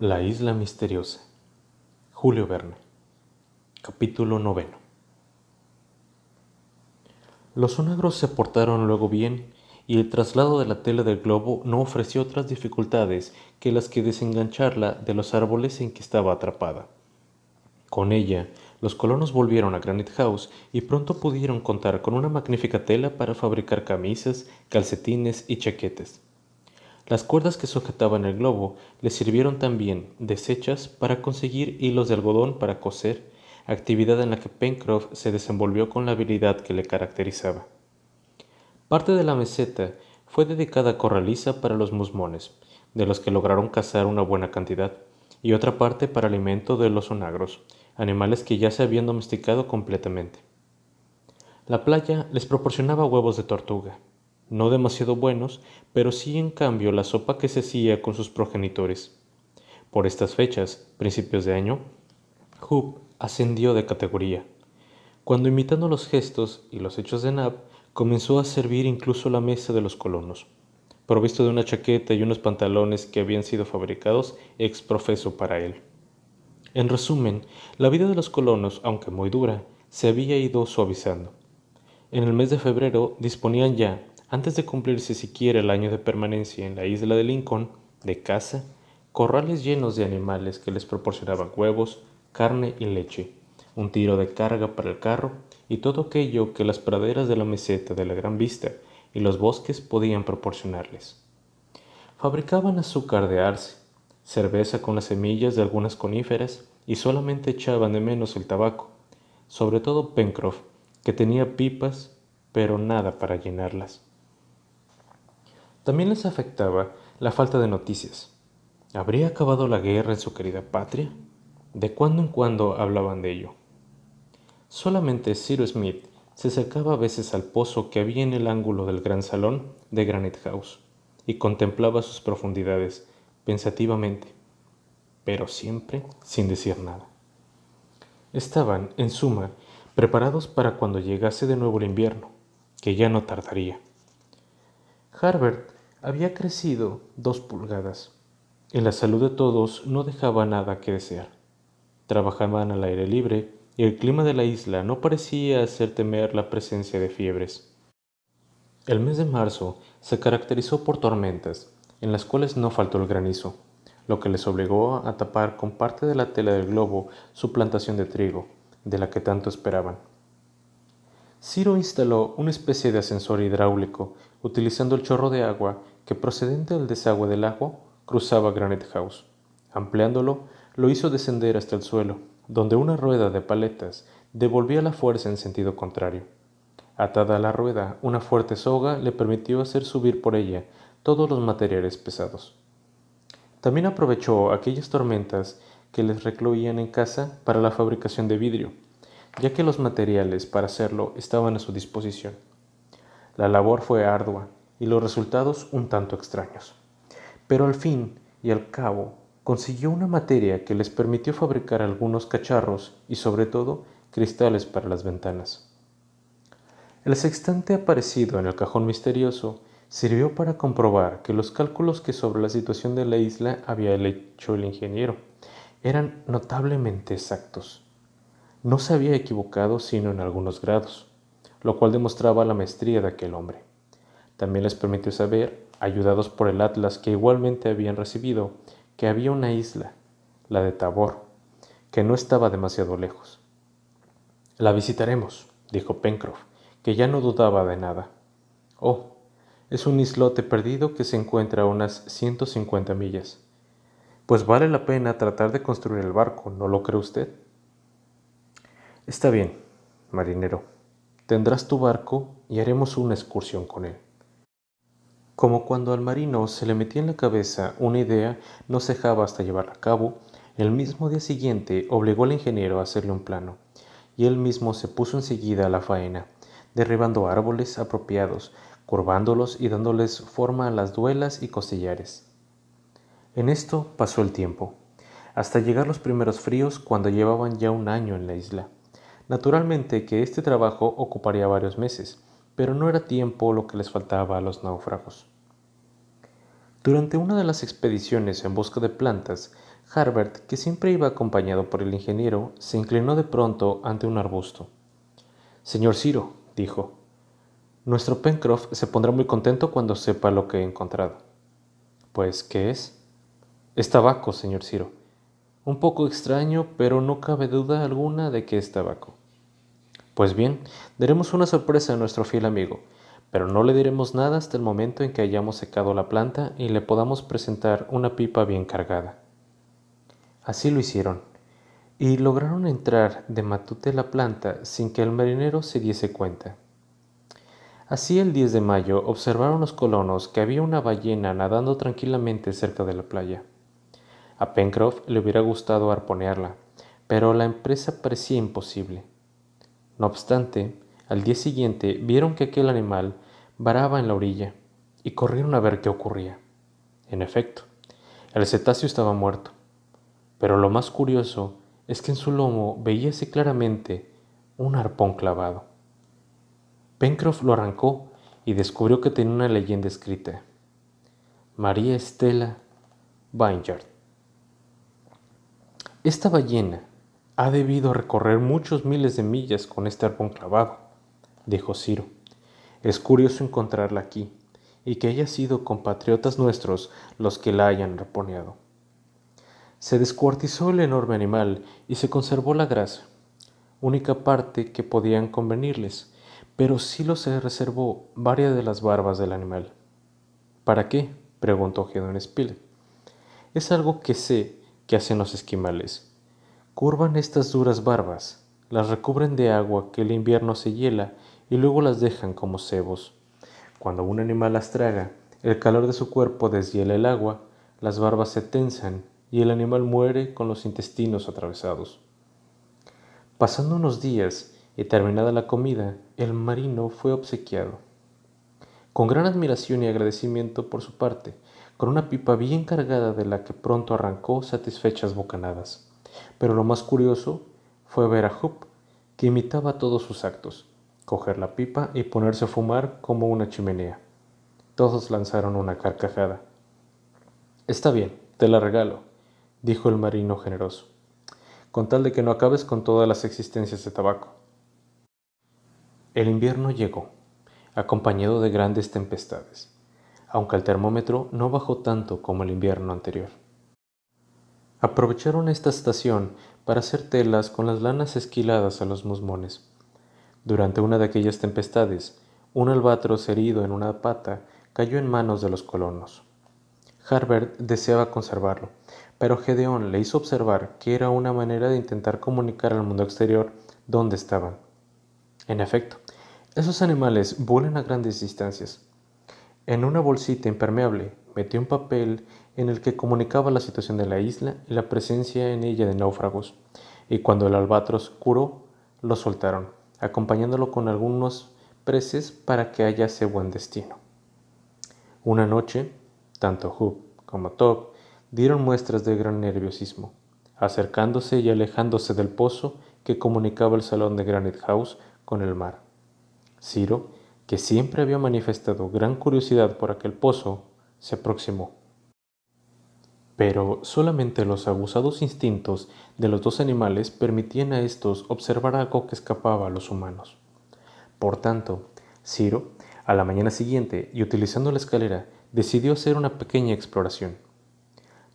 La isla misteriosa. Julio Verne. Capítulo noveno. Los sonagros se portaron luego bien y el traslado de la tela del globo no ofreció otras dificultades que las que desengancharla de los árboles en que estaba atrapada. Con ella, los colonos volvieron a Granite House y pronto pudieron contar con una magnífica tela para fabricar camisas, calcetines y chaquetes. Las cuerdas que sujetaban el globo le sirvieron también, deshechas, para conseguir hilos de algodón para coser, actividad en la que Pencroff se desenvolvió con la habilidad que le caracterizaba. Parte de la meseta fue dedicada a corraliza para los musmones, de los que lograron cazar una buena cantidad, y otra parte para alimento de los onagros, animales que ya se habían domesticado completamente. La playa les proporcionaba huevos de tortuga, no demasiado buenos, pero sí en cambio la sopa que se hacía con sus progenitores. Por estas fechas, principios de año, Hoop ascendió de categoría, cuando imitando los gestos y los hechos de Nab, comenzó a servir incluso la mesa de los colonos, provisto de una chaqueta y unos pantalones que habían sido fabricados ex profeso para él. En resumen, la vida de los colonos, aunque muy dura, se había ido suavizando. En el mes de febrero disponían ya, antes de cumplirse siquiera el año de permanencia en la isla de Lincoln, de caza, corrales llenos de animales que les proporcionaban huevos, carne y leche, un tiro de carga para el carro y todo aquello que las praderas de la meseta de la Gran Vista y los bosques podían proporcionarles. Fabricaban azúcar de arce, cerveza con las semillas de algunas coníferas y solamente echaban de menos el tabaco, sobre todo Pencroff, que tenía pipas, pero nada para llenarlas. También les afectaba la falta de noticias. ¿Habría acabado la guerra en su querida patria? De cuando en cuando hablaban de ello. Solamente Cyrus Smith se acercaba a veces al pozo que había en el ángulo del gran salón de Granite House y contemplaba sus profundidades pensativamente, pero siempre sin decir nada. Estaban, en suma, preparados para cuando llegase de nuevo el invierno, que ya no tardaría. Harbert había crecido dos pulgadas y la salud de todos no dejaba nada que desear. Trabajaban al aire libre y el clima de la isla no parecía hacer temer la presencia de fiebres. El mes de marzo se caracterizó por tormentas, en las cuales no faltó el granizo, lo que les obligó a tapar con parte de la tela del globo su plantación de trigo, de la que tanto esperaban. Ciro instaló una especie de ascensor hidráulico, utilizando el chorro de agua que procedente del desagüe del agua cruzaba Granite House. Ampliándolo, lo hizo descender hasta el suelo, donde una rueda de paletas devolvía la fuerza en sentido contrario. Atada a la rueda, una fuerte soga le permitió hacer subir por ella todos los materiales pesados. También aprovechó aquellas tormentas que les recluían en casa para la fabricación de vidrio, ya que los materiales para hacerlo estaban a su disposición. La labor fue ardua y los resultados un tanto extraños, pero al fin y al cabo consiguió una materia que les permitió fabricar algunos cacharros y sobre todo cristales para las ventanas. El sextante aparecido en el cajón misterioso sirvió para comprobar que los cálculos que sobre la situación de la isla había hecho el ingeniero eran notablemente exactos no se había equivocado sino en algunos grados, lo cual demostraba la maestría de aquel hombre. También les permitió saber, ayudados por el atlas que igualmente habían recibido, que había una isla, la de Tabor, que no estaba demasiado lejos. La visitaremos, dijo Pencroff, que ya no dudaba de nada. Oh, es un islote perdido que se encuentra a unas 150 millas. Pues vale la pena tratar de construir el barco, ¿no lo cree usted? Está bien, marinero. Tendrás tu barco y haremos una excursión con él. Como cuando al marino se le metía en la cabeza una idea, no cejaba hasta llevarla a cabo, el mismo día siguiente obligó al ingeniero a hacerle un plano, y él mismo se puso enseguida a la faena, derribando árboles apropiados, curvándolos y dándoles forma a las duelas y costillares. En esto pasó el tiempo, hasta llegar los primeros fríos cuando llevaban ya un año en la isla. Naturalmente que este trabajo ocuparía varios meses, pero no era tiempo lo que les faltaba a los náufragos. Durante una de las expediciones en busca de plantas, Harbert, que siempre iba acompañado por el ingeniero, se inclinó de pronto ante un arbusto. Señor Ciro, dijo, nuestro Pencroff se pondrá muy contento cuando sepa lo que he encontrado. Pues, ¿qué es? Es tabaco, señor Ciro. Un poco extraño, pero no cabe duda alguna de que es tabaco. Pues bien, daremos una sorpresa a nuestro fiel amigo, pero no le diremos nada hasta el momento en que hayamos secado la planta y le podamos presentar una pipa bien cargada. Así lo hicieron, y lograron entrar de matute la planta sin que el marinero se diese cuenta. Así el 10 de mayo observaron los colonos que había una ballena nadando tranquilamente cerca de la playa. A Pencroff le hubiera gustado arponearla, pero la empresa parecía imposible. No obstante, al día siguiente vieron que aquel animal varaba en la orilla y corrieron a ver qué ocurría. En efecto, el cetáceo estaba muerto. Pero lo más curioso es que en su lomo veíase claramente un arpón clavado. Pencroff lo arrancó y descubrió que tenía una leyenda escrita. María Estela Vineyard. Esta ballena ha debido recorrer muchos miles de millas con este arpón clavado, dijo Ciro. Es curioso encontrarla aquí y que haya sido compatriotas nuestros los que la hayan arponeado. Se descuartizó el enorme animal y se conservó la grasa, única parte que podían convenirles, pero sí lo se reservó varias de las barbas del animal. ¿Para qué? preguntó Gedon Spilett. Es algo que sé que hacen los esquimales. Curvan estas duras barbas, las recubren de agua que el invierno se hiela y luego las dejan como cebos. Cuando un animal las traga, el calor de su cuerpo deshiela el agua, las barbas se tensan y el animal muere con los intestinos atravesados. Pasando unos días y terminada la comida, el marino fue obsequiado. Con gran admiración y agradecimiento por su parte, con una pipa bien cargada de la que pronto arrancó satisfechas bocanadas. Pero lo más curioso fue ver a Hoop, que imitaba todos sus actos, coger la pipa y ponerse a fumar como una chimenea. Todos lanzaron una carcajada. Está bien, te la regalo, dijo el marino generoso, con tal de que no acabes con todas las existencias de tabaco. El invierno llegó, acompañado de grandes tempestades, aunque el termómetro no bajó tanto como el invierno anterior. Aprovecharon esta estación para hacer telas con las lanas esquiladas a los musmones. Durante una de aquellas tempestades, un albatros herido en una pata cayó en manos de los colonos. Harbert deseaba conservarlo, pero Gedeón le hizo observar que era una manera de intentar comunicar al mundo exterior dónde estaban. En efecto, esos animales vuelan a grandes distancias. En una bolsita impermeable metió un papel en el que comunicaba la situación de la isla y la presencia en ella de náufragos, y cuando el albatros curó, lo soltaron, acompañándolo con algunos preces para que hallase buen destino. Una noche, tanto Hoop como Top dieron muestras de gran nerviosismo, acercándose y alejándose del pozo que comunicaba el salón de Granite House con el mar. Ciro, que siempre había manifestado gran curiosidad por aquel pozo, se aproximó. Pero solamente los aguzados instintos de los dos animales permitían a estos observar algo que escapaba a los humanos. Por tanto, Ciro, a la mañana siguiente y utilizando la escalera, decidió hacer una pequeña exploración.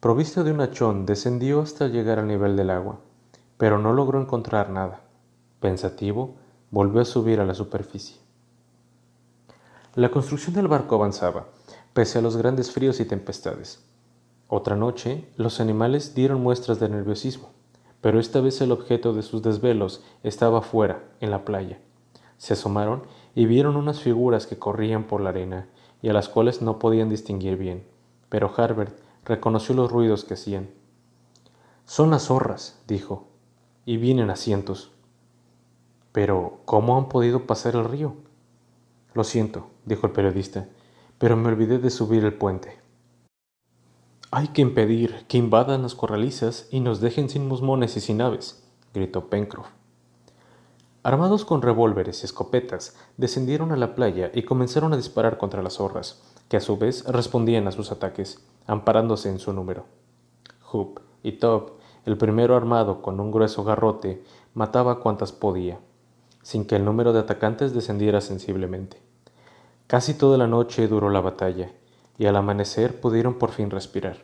Provisto de un hachón, descendió hasta llegar al nivel del agua, pero no logró encontrar nada. Pensativo, volvió a subir a la superficie. La construcción del barco avanzaba, pese a los grandes fríos y tempestades. Otra noche, los animales dieron muestras de nerviosismo, pero esta vez el objeto de sus desvelos estaba fuera, en la playa. Se asomaron y vieron unas figuras que corrían por la arena y a las cuales no podían distinguir bien, pero Harbert reconoció los ruidos que hacían. Son las zorras, dijo, y vienen a cientos. Pero, ¿cómo han podido pasar el río? Lo siento, dijo el periodista, pero me olvidé de subir el puente. Hay que impedir que invadan las corralizas y nos dejen sin musmones y sin aves, gritó Pencroff. Armados con revólveres y escopetas, descendieron a la playa y comenzaron a disparar contra las zorras, que a su vez respondían a sus ataques, amparándose en su número. Hoop y Top, el primero armado con un grueso garrote, mataba cuantas podía, sin que el número de atacantes descendiera sensiblemente. Casi toda la noche duró la batalla, y al amanecer pudieron por fin respirar.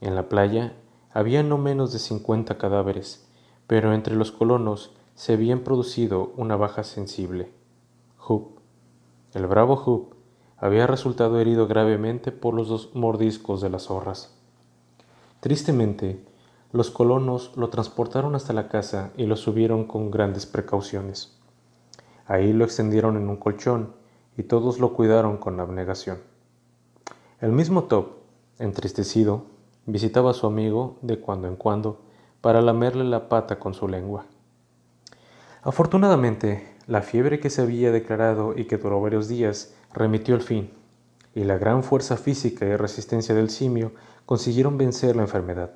En la playa había no menos de cincuenta cadáveres, pero entre los colonos se habían producido una baja sensible. Hoop, el bravo Hoop, había resultado herido gravemente por los dos mordiscos de las zorras. Tristemente, los colonos lo transportaron hasta la casa y lo subieron con grandes precauciones. Ahí lo extendieron en un colchón y todos lo cuidaron con abnegación. El mismo Top, entristecido, visitaba a su amigo de cuando en cuando para lamerle la pata con su lengua. Afortunadamente, la fiebre que se había declarado y que duró varios días remitió al fin, y la gran fuerza física y resistencia del simio consiguieron vencer la enfermedad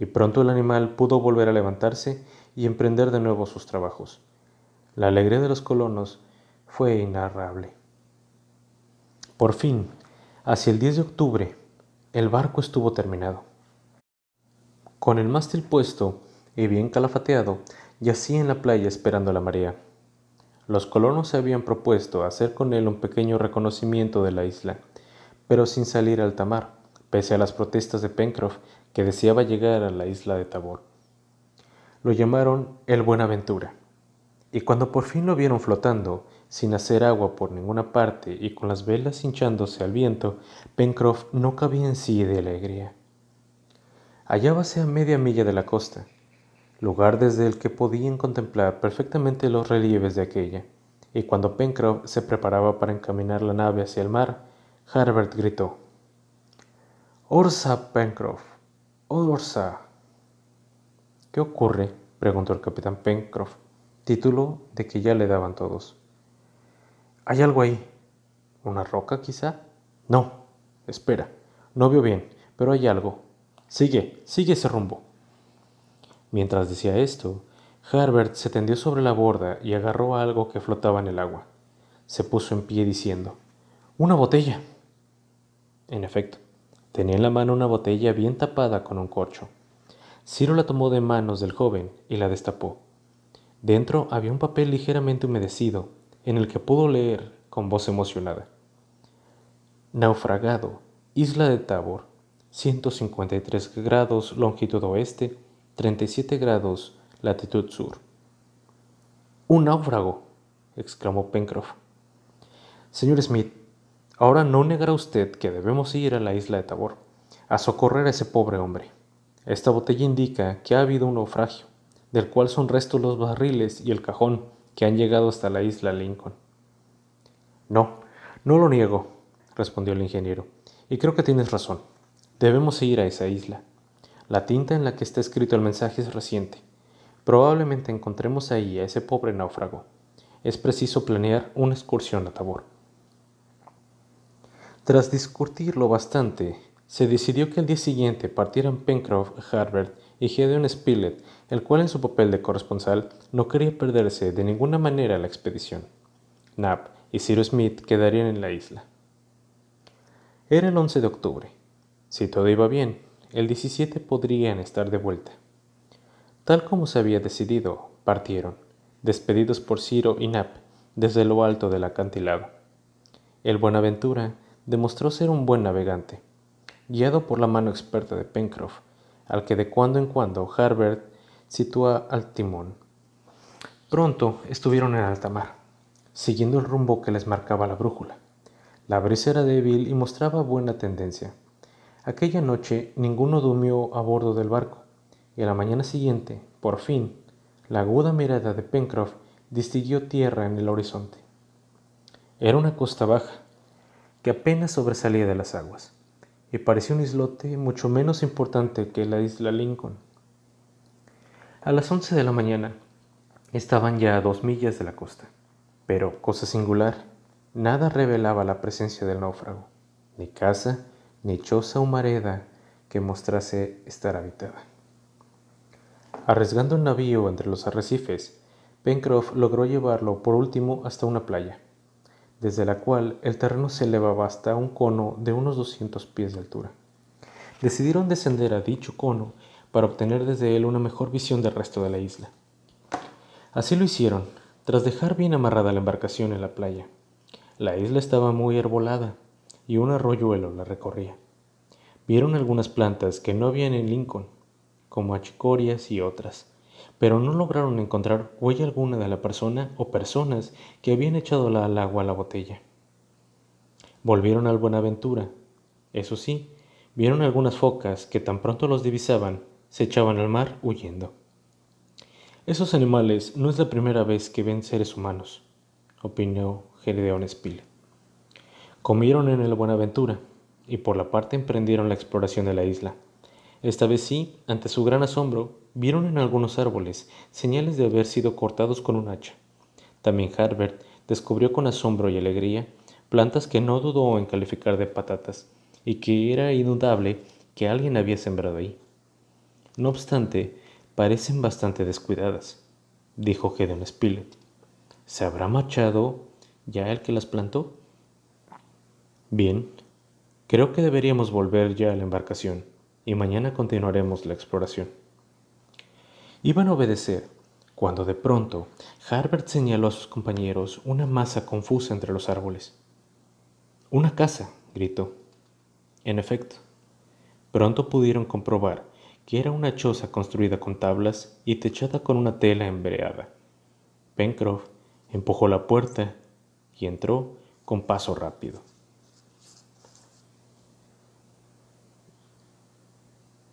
y pronto el animal pudo volver a levantarse y emprender de nuevo sus trabajos. La alegría de los colonos fue inarrable. Por fin, hacia el 10 de octubre, el barco estuvo terminado. Con el mástil puesto y bien calafateado, yacía en la playa esperando la marea. Los colonos se habían propuesto hacer con él un pequeño reconocimiento de la isla, pero sin salir al alta mar, pese a las protestas de Pencroff que deseaba llegar a la isla de Tabor. Lo llamaron el Buenaventura, y cuando por fin lo vieron flotando, sin hacer agua por ninguna parte y con las velas hinchándose al viento, Pencroff no cabía en sí de alegría. Hallábase a media milla de la costa, lugar desde el que podían contemplar perfectamente los relieves de aquella, y cuando Pencroff se preparaba para encaminar la nave hacia el mar, Harbert gritó: Orsa, Pencroff, Orsa. ¿Qué ocurre? preguntó el capitán Pencroff, título de que ya le daban todos. ¿Hay algo ahí? ¿Una roca quizá? No, espera, no veo bien, pero hay algo. Sigue, sigue ese rumbo. Mientras decía esto, Herbert se tendió sobre la borda y agarró algo que flotaba en el agua. Se puso en pie diciendo, ¡Una botella! En efecto, Tenía en la mano una botella bien tapada con un corcho. Ciro la tomó de manos del joven y la destapó. Dentro había un papel ligeramente humedecido, en el que pudo leer con voz emocionada. Naufragado, isla de Tabor, 153 grados longitud oeste, 37 grados latitud sur. ¡Un náufrago! exclamó Pencroff. Señor Smith, Ahora no negará usted que debemos ir a la isla de Tabor, a socorrer a ese pobre hombre. Esta botella indica que ha habido un naufragio, del cual son restos los barriles y el cajón que han llegado hasta la isla Lincoln. No, no lo niego, respondió el ingeniero, y creo que tienes razón. Debemos ir a esa isla. La tinta en la que está escrito el mensaje es reciente. Probablemente encontremos ahí a ese pobre náufrago. Es preciso planear una excursión a Tabor. Tras discutirlo bastante, se decidió que al día siguiente partieran Pencroff, Harbert y Spilett, el cual en su papel de corresponsal no quería perderse de ninguna manera la expedición. Knapp y Cyrus Smith quedarían en la isla. Era el 11 de octubre. Si todo iba bien, el 17 podrían estar de vuelta. Tal como se había decidido, partieron, despedidos por Ciro y Knapp, desde lo alto del acantilado. El Buenaventura demostró ser un buen navegante, guiado por la mano experta de Pencroff, al que de cuando en cuando Harbert sitúa al timón. Pronto estuvieron en alta mar, siguiendo el rumbo que les marcaba la brújula. La brisa era débil y mostraba buena tendencia. Aquella noche ninguno durmió a bordo del barco, y a la mañana siguiente, por fin, la aguda mirada de Pencroff distinguió tierra en el horizonte. Era una costa baja, que apenas sobresalía de las aguas, y parecía un islote mucho menos importante que la isla Lincoln. A las once de la mañana estaban ya a dos millas de la costa, pero, cosa singular, nada revelaba la presencia del náufrago, ni casa, ni choza o mareda que mostrase estar habitada. Arriesgando un navío entre los arrecifes, Pencroff logró llevarlo por último hasta una playa desde la cual el terreno se elevaba hasta un cono de unos 200 pies de altura. Decidieron descender a dicho cono para obtener desde él una mejor visión del resto de la isla. Así lo hicieron, tras dejar bien amarrada la embarcación en la playa. La isla estaba muy arbolada y un arroyuelo la recorría. Vieron algunas plantas que no habían en Lincoln, como achicorias y otras, pero no lograron encontrar huella alguna de la persona o personas que habían echado al agua a la botella. Volvieron al Buenaventura. Eso sí, vieron algunas focas que tan pronto los divisaban, se echaban al mar huyendo. Esos animales no es la primera vez que ven seres humanos, opinó Gedeón Spilett. Comieron en el Buenaventura y por la parte emprendieron la exploración de la isla. Esta vez sí, ante su gran asombro, vieron en algunos árboles señales de haber sido cortados con un hacha. También Harbert descubrió con asombro y alegría plantas que no dudó en calificar de patatas y que era indudable que alguien había sembrado ahí. No obstante, parecen bastante descuidadas, dijo Gedeon Spilett. ¿Se habrá machado ya el que las plantó? Bien, creo que deberíamos volver ya a la embarcación y mañana continuaremos la exploración. Iban a obedecer cuando de pronto Harbert señaló a sus compañeros una masa confusa entre los árboles. Una casa, gritó. En efecto, pronto pudieron comprobar que era una choza construida con tablas y techada con una tela embreada. Pencroff empujó la puerta y entró con paso rápido.